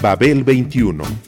Babel 21.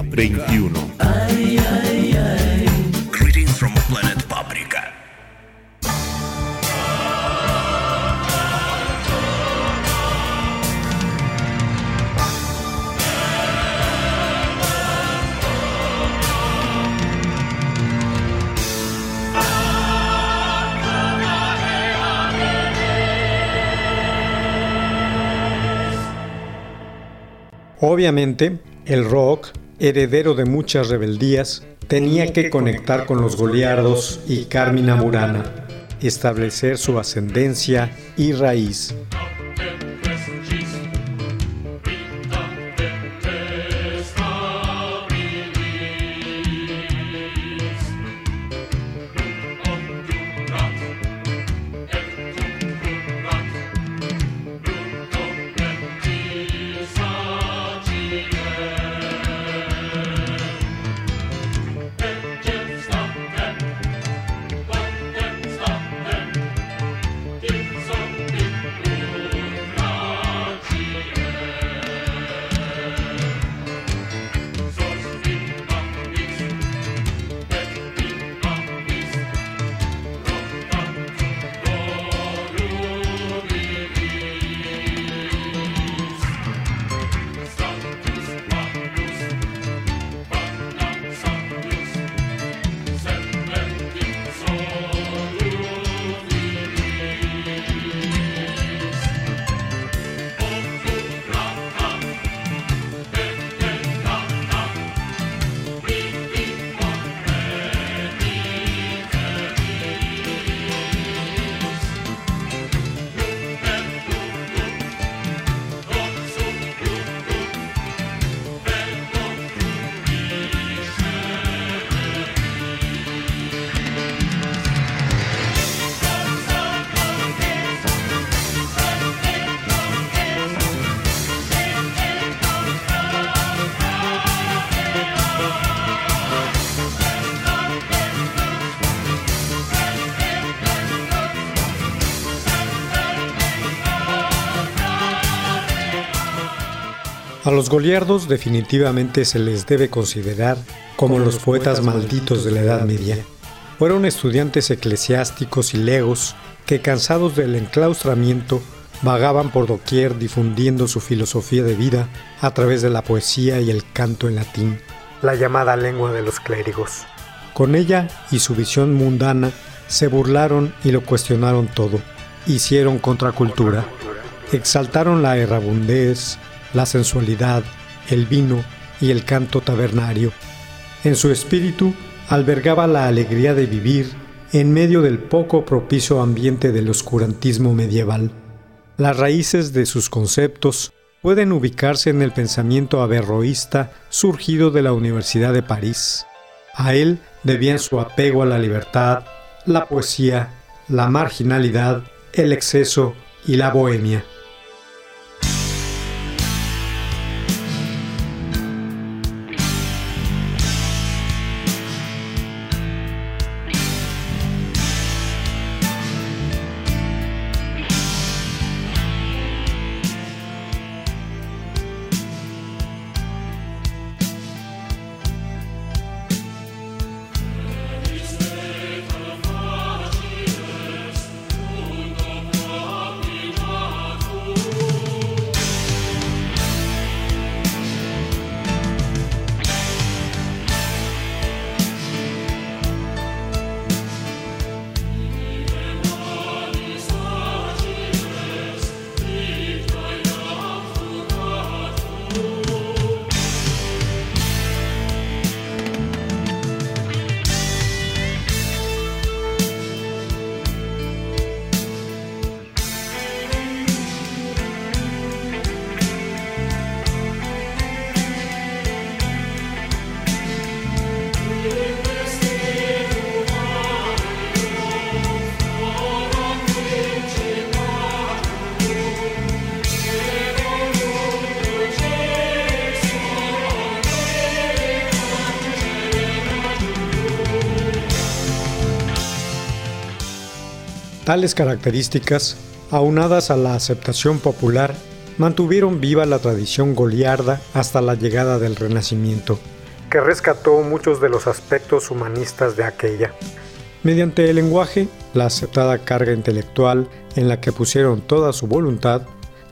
21. Greetings from planet Paprika. Obviamente, el rock, heredero de muchas rebeldías, tenía que conectar con los goliardos y Carmina Burana, establecer su ascendencia y raíz. A los goliardos definitivamente se les debe considerar como los poetas malditos de la Edad Media. Fueron estudiantes eclesiásticos y legos que cansados del enclaustramiento vagaban por doquier difundiendo su filosofía de vida a través de la poesía y el canto en latín, la llamada lengua de los clérigos. Con ella y su visión mundana se burlaron y lo cuestionaron todo, hicieron contracultura, exaltaron la errabundez, la sensualidad, el vino y el canto tabernario. En su espíritu albergaba la alegría de vivir en medio del poco propicio ambiente del oscurantismo medieval. Las raíces de sus conceptos pueden ubicarse en el pensamiento averroísta surgido de la Universidad de París. A él debían su apego a la libertad, la poesía, la marginalidad, el exceso y la bohemia. Tales características, aunadas a la aceptación popular, mantuvieron viva la tradición goliarda hasta la llegada del Renacimiento, que rescató muchos de los aspectos humanistas de aquella. Mediante el lenguaje, la aceptada carga intelectual en la que pusieron toda su voluntad,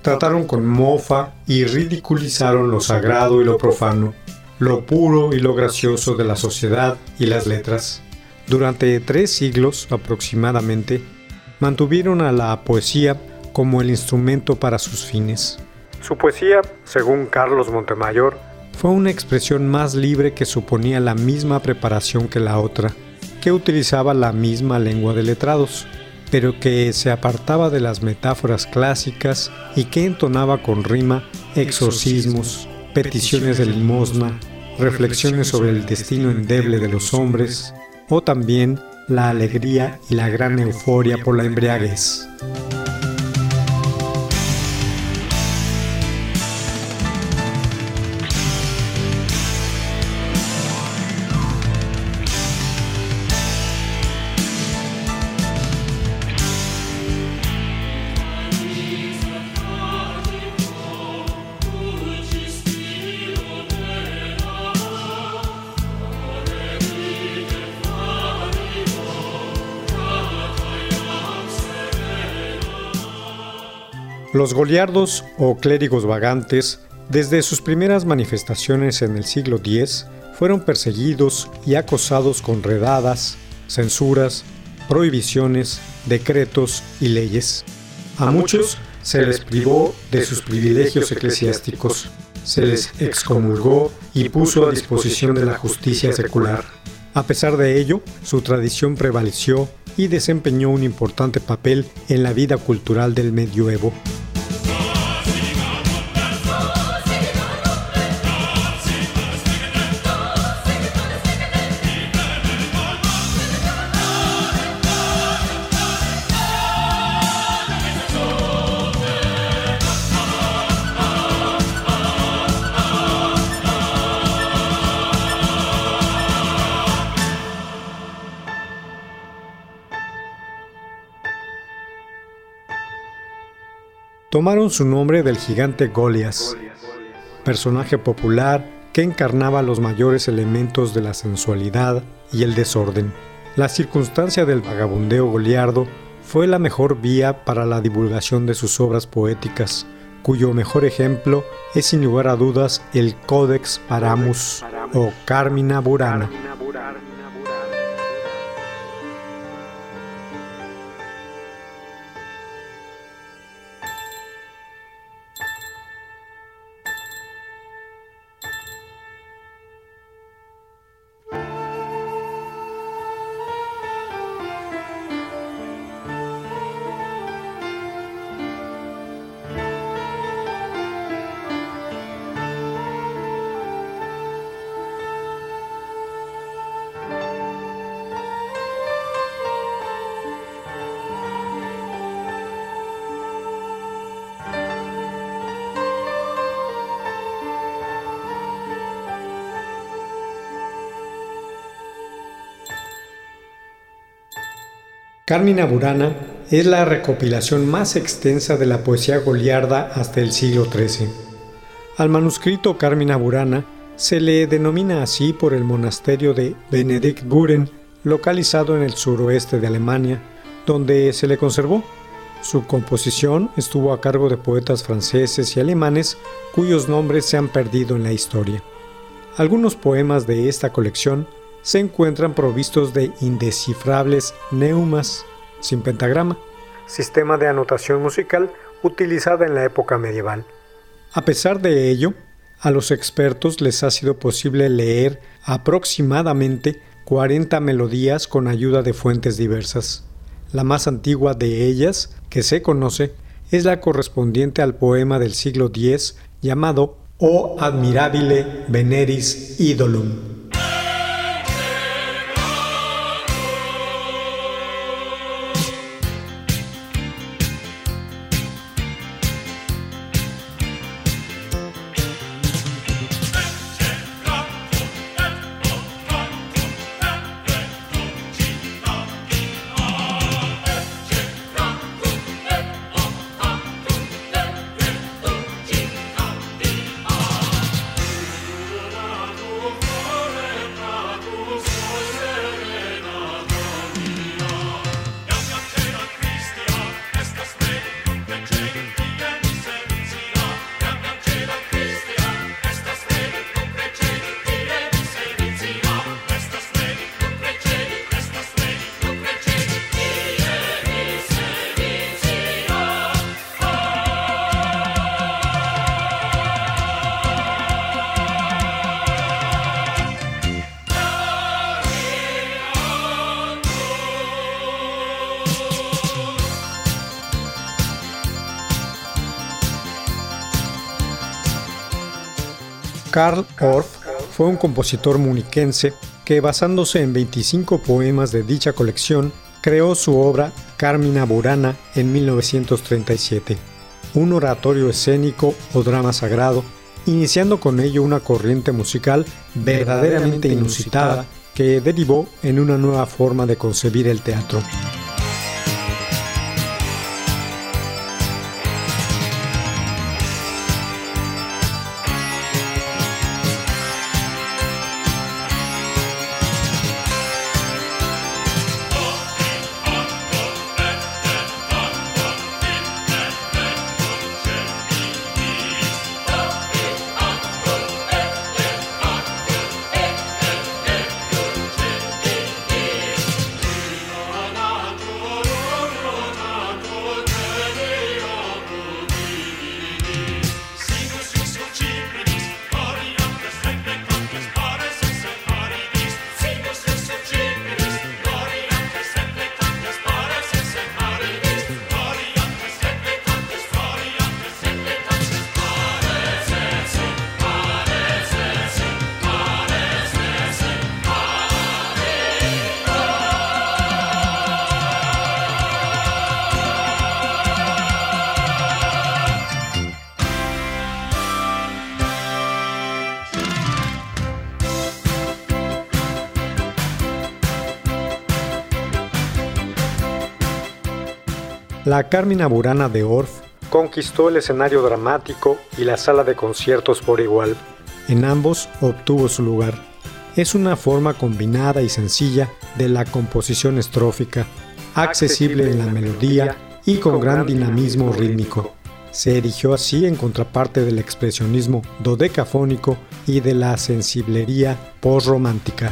trataron con mofa y ridiculizaron lo sagrado y lo profano, lo puro y lo gracioso de la sociedad y las letras. Durante tres siglos aproximadamente, mantuvieron a la poesía como el instrumento para sus fines. Su poesía, según Carlos Montemayor, fue una expresión más libre que suponía la misma preparación que la otra, que utilizaba la misma lengua de letrados, pero que se apartaba de las metáforas clásicas y que entonaba con rima exorcismos, peticiones de limosna, reflexiones sobre el destino endeble de los hombres, o también la alegría y la gran euforia por la embriaguez. Los goliardos o clérigos vagantes, desde sus primeras manifestaciones en el siglo X, fueron perseguidos y acosados con redadas, censuras, prohibiciones, decretos y leyes. A muchos se les privó de sus privilegios eclesiásticos, se les excomulgó y puso a disposición de la justicia secular. A pesar de ello, su tradición prevaleció y desempeñó un importante papel en la vida cultural del medioevo. Tomaron su nombre del gigante Golias, personaje popular que encarnaba los mayores elementos de la sensualidad y el desorden. La circunstancia del vagabundeo goliardo fue la mejor vía para la divulgación de sus obras poéticas, cuyo mejor ejemplo es sin lugar a dudas el Codex Paramus o Carmina Burana. Carmina Burana es la recopilación más extensa de la poesía goliarda hasta el siglo XIII. Al manuscrito Carmina Burana se le denomina así por el monasterio de Benediktburen, localizado en el suroeste de Alemania, donde se le conservó. Su composición estuvo a cargo de poetas franceses y alemanes cuyos nombres se han perdido en la historia. Algunos poemas de esta colección se encuentran provistos de indescifrables neumas sin pentagrama, sistema de anotación musical utilizada en la época medieval. A pesar de ello, a los expertos les ha sido posible leer aproximadamente 40 melodías con ayuda de fuentes diversas. La más antigua de ellas, que se conoce, es la correspondiente al poema del siglo X llamado O admirabile veneris idolum. Karl Orff fue un compositor muniquense que basándose en 25 poemas de dicha colección, creó su obra Carmina Burana en 1937, un oratorio escénico o drama sagrado, iniciando con ello una corriente musical verdaderamente inusitada que derivó en una nueva forma de concebir el teatro. La Carmina Burana de Orff conquistó el escenario dramático y la sala de conciertos por igual. En ambos obtuvo su lugar. Es una forma combinada y sencilla de la composición estrófica, accesible en la melodía y con gran dinamismo rítmico. Se erigió así en contraparte del expresionismo dodecafónico y de la sensiblería postromántica.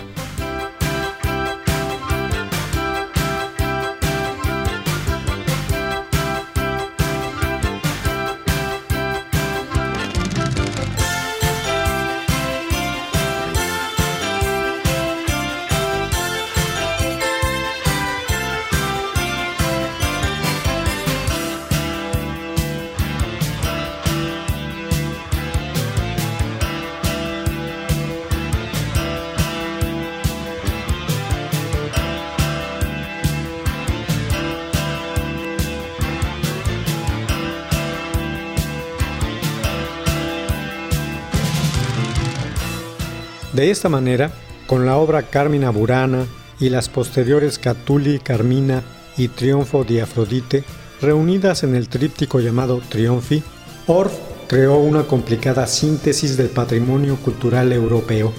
Esta manera, con la obra Carmina Burana y las posteriores Catuli, Carmina y Triunfo de Afrodite, reunidas en el tríptico llamado Triunfi, Orff creó una complicada síntesis del patrimonio cultural europeo,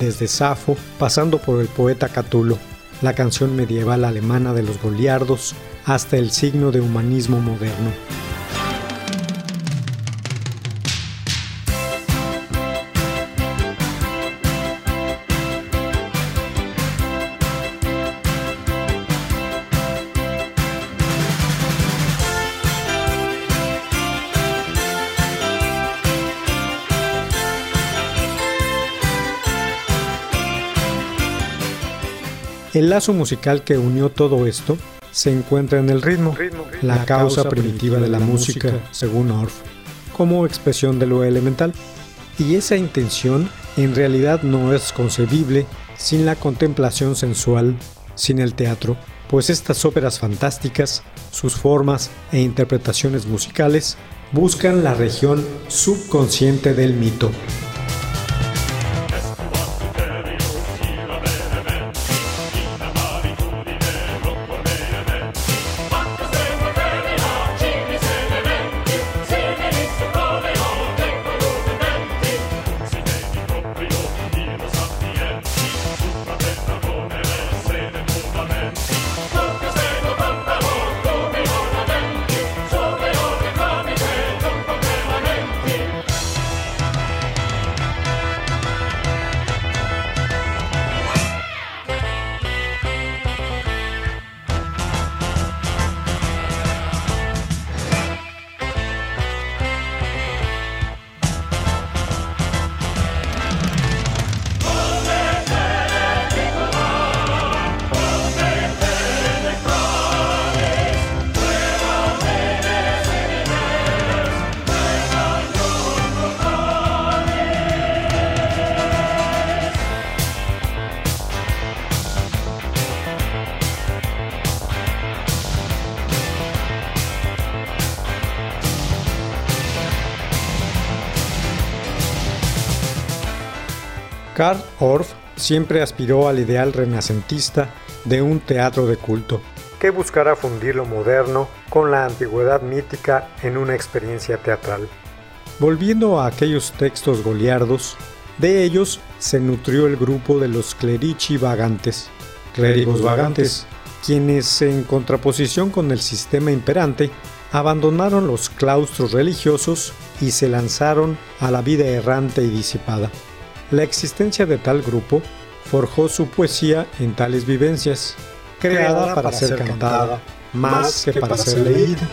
desde Safo pasando por el poeta Catulo, la canción medieval alemana de los goliardos, hasta el signo de humanismo moderno. El lazo musical que unió todo esto se encuentra en el ritmo, la causa primitiva de la música, según Orff, como expresión de lo elemental. Y esa intención en realidad no es concebible sin la contemplación sensual, sin el teatro, pues estas óperas fantásticas, sus formas e interpretaciones musicales buscan la región subconsciente del mito. Orff siempre aspiró al ideal renacentista de un teatro de culto, que buscara fundir lo moderno con la antigüedad mítica en una experiencia teatral. Volviendo a aquellos textos goliardos, de ellos se nutrió el grupo de los clerici vagantes, clérigos vagantes, quienes en contraposición con el sistema imperante abandonaron los claustros religiosos y se lanzaron a la vida errante y disipada. La existencia de tal grupo forjó su poesía en tales vivencias, creada para ser cantada más que para ser leída.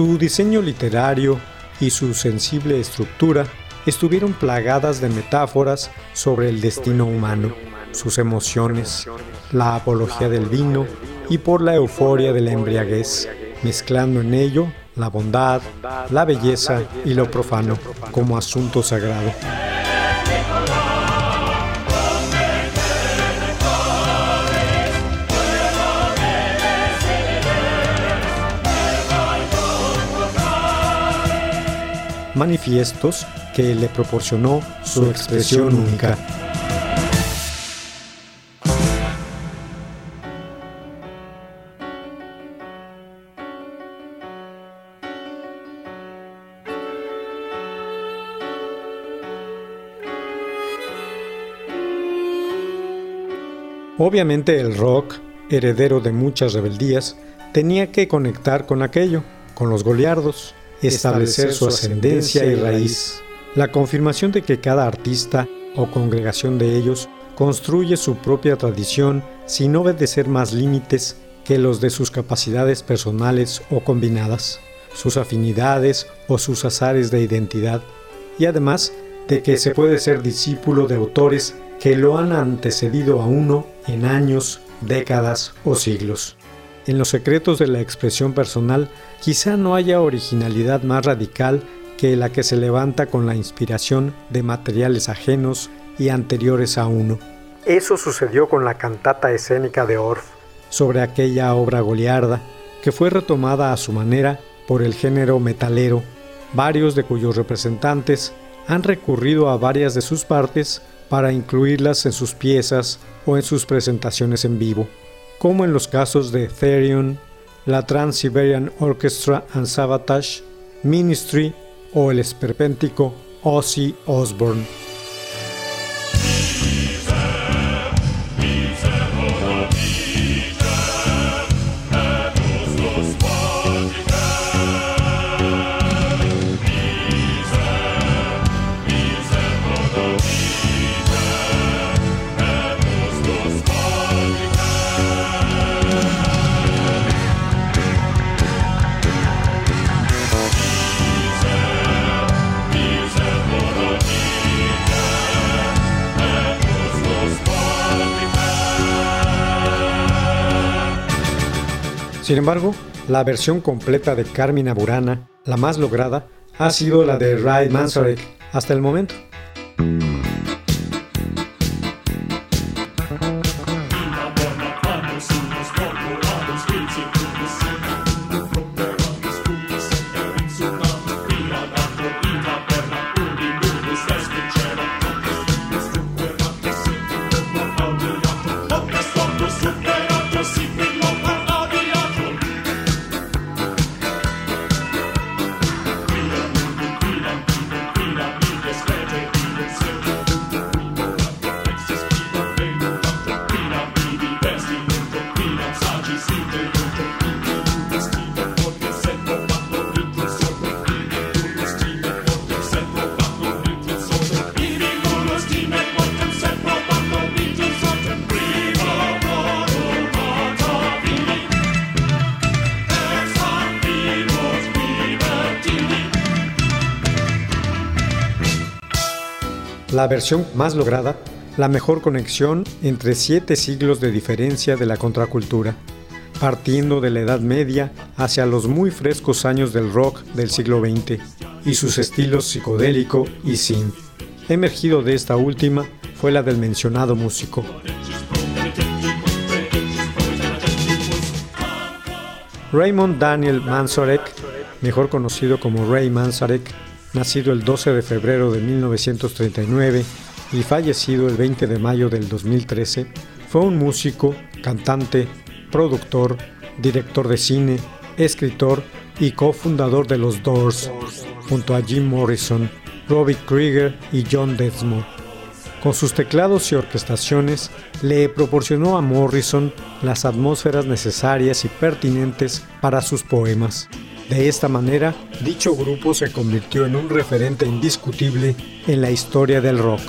Su diseño literario y su sensible estructura estuvieron plagadas de metáforas sobre el destino humano, sus emociones, la apología del vino y por la euforia de la embriaguez, mezclando en ello la bondad, la belleza y lo profano como asunto sagrado. Manifiestos que le proporcionó su expresión única. Obviamente el rock, heredero de muchas rebeldías, tenía que conectar con aquello, con los goliardos, establecer su ascendencia y raíz. La confirmación de que cada artista o congregación de ellos construye su propia tradición sin obedecer más límites que los de sus capacidades personales o combinadas, sus afinidades o sus azares de identidad, y además de que se puede ser discípulo de autores que lo han antecedido a uno en años, décadas o siglos. En los secretos de la expresión personal quizá no haya originalidad más radical que la que se levanta con la inspiración de materiales ajenos y anteriores a uno. Eso sucedió con la cantata escénica de Orff, sobre aquella obra goliarda, que fue retomada a su manera por el género metalero, varios de cuyos representantes han recurrido a varias de sus partes para incluirlas en sus piezas o en sus presentaciones en vivo como en los casos de Therion, la Trans-Siberian Orchestra and Sabotage, Ministry o el esperpéntico Ozzy Osbourne. Sin embargo, la versión completa de Carmina Burana, la más lograda, ha sido la de Ray Manzarek hasta el momento. La versión más lograda, la mejor conexión entre siete siglos de diferencia de la contracultura. partiendo de la Edad Media hacia los muy frescos años del rock del siglo XX y sus estilos psicodélico y synth. Emergido de esta última fue la del mencionado músico. Raymond Daniel Manzarek, mejor conocido como Ray Manzarek, nacido el 12 de febrero de 1939 y fallecido el 20 de mayo del 2013, fue un músico, cantante, productor, director de cine, escritor y cofundador de los Doors, junto a Jim Morrison, Robbie Krieger y John Desmond. Con sus teclados y orquestaciones, le proporcionó a Morrison las atmósferas necesarias y pertinentes para sus poemas. De esta manera, dicho grupo se convirtió en un referente indiscutible en la historia del rock.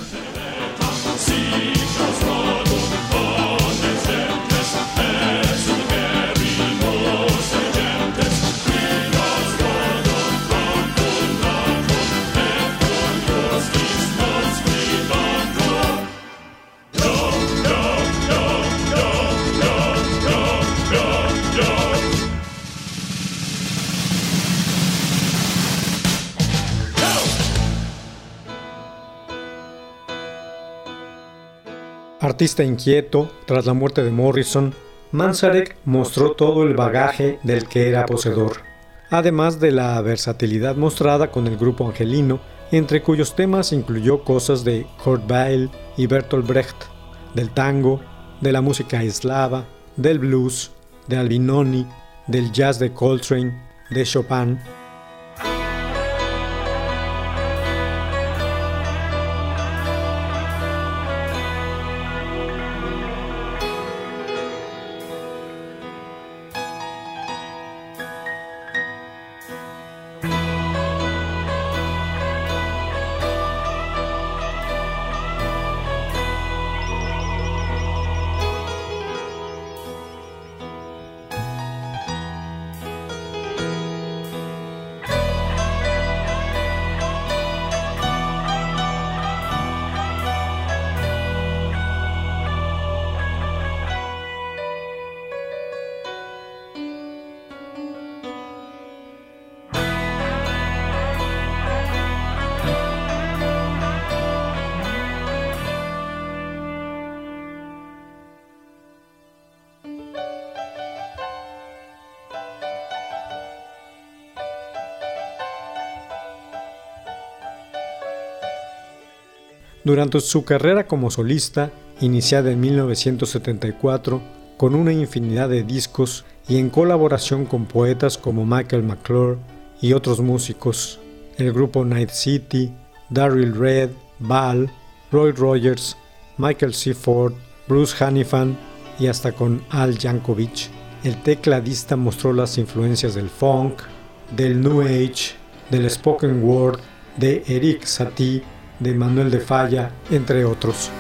Inquieto, tras la muerte de Morrison, Manzarek mostró todo el bagaje del que era poseedor, además de la versatilidad mostrada con el grupo angelino, entre cuyos temas incluyó cosas de Kurt Weill y Bertolt Brecht, del tango, de la música eslava, del blues, de Albinoni, del jazz de Coltrane, de Chopin, Bye. Durante su carrera como solista, iniciada en 1974, con una infinidad de discos y en colaboración con poetas como Michael McClure y otros músicos, el grupo Night City, Daryl Red, Val, Roy Rogers, Michael C. Ford, Bruce Hanifan y hasta con Al Yankovic, el tecladista mostró las influencias del funk, del new age, del spoken word, de Eric Satie de Manuel de Falla, entre otros.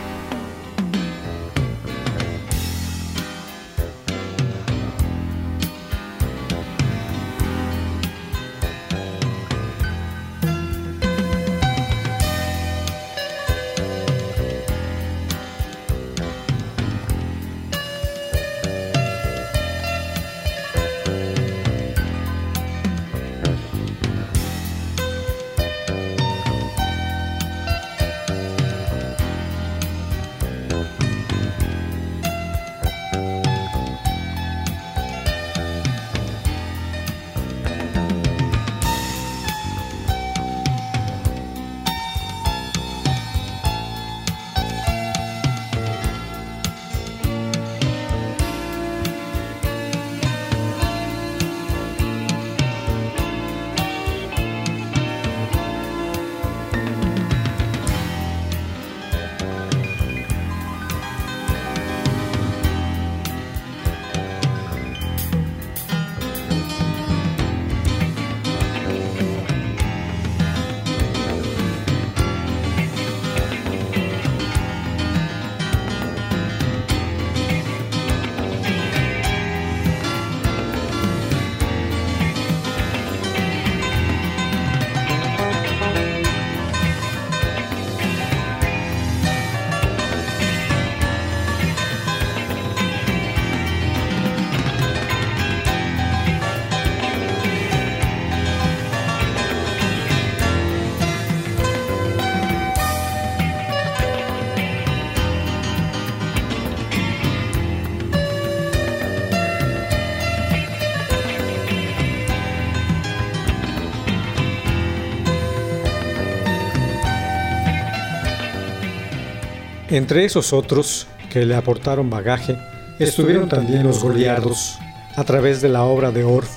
Entre esos otros que le aportaron bagaje, estuvieron también los goliardos, a través de la obra de Orff,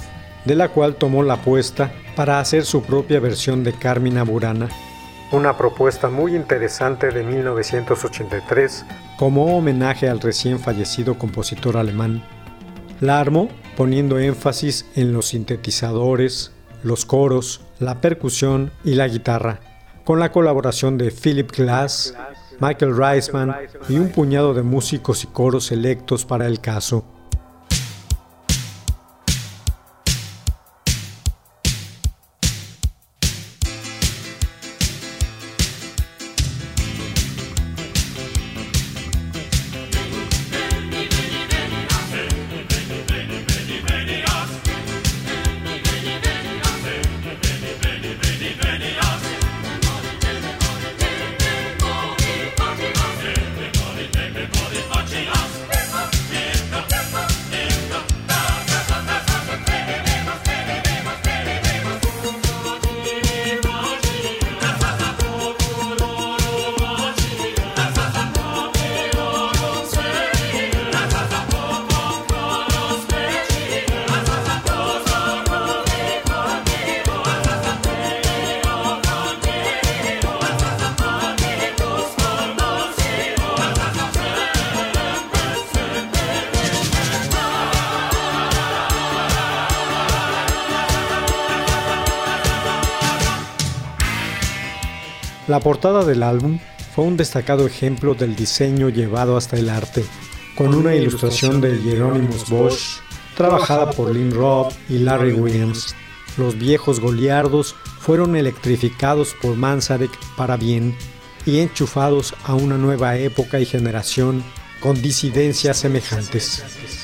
de la cual tomó la apuesta para hacer su propia versión de Carmina Burana, una propuesta muy interesante de 1983 como homenaje al recién fallecido compositor alemán. La armó poniendo énfasis en los sintetizadores, los coros, la percusión y la guitarra, con la colaboración de Philip Glass, Michael Reisman y un puñado de músicos y coros selectos para el caso. La portada del álbum fue un destacado ejemplo del diseño llevado hasta el arte, con una ilustración de Hieronymus Bosch, trabajada por Lynn Robb y Larry Williams. Los viejos goliardos fueron electrificados por Manzarek para bien y enchufados a una nueva época y generación con disidencias semejantes.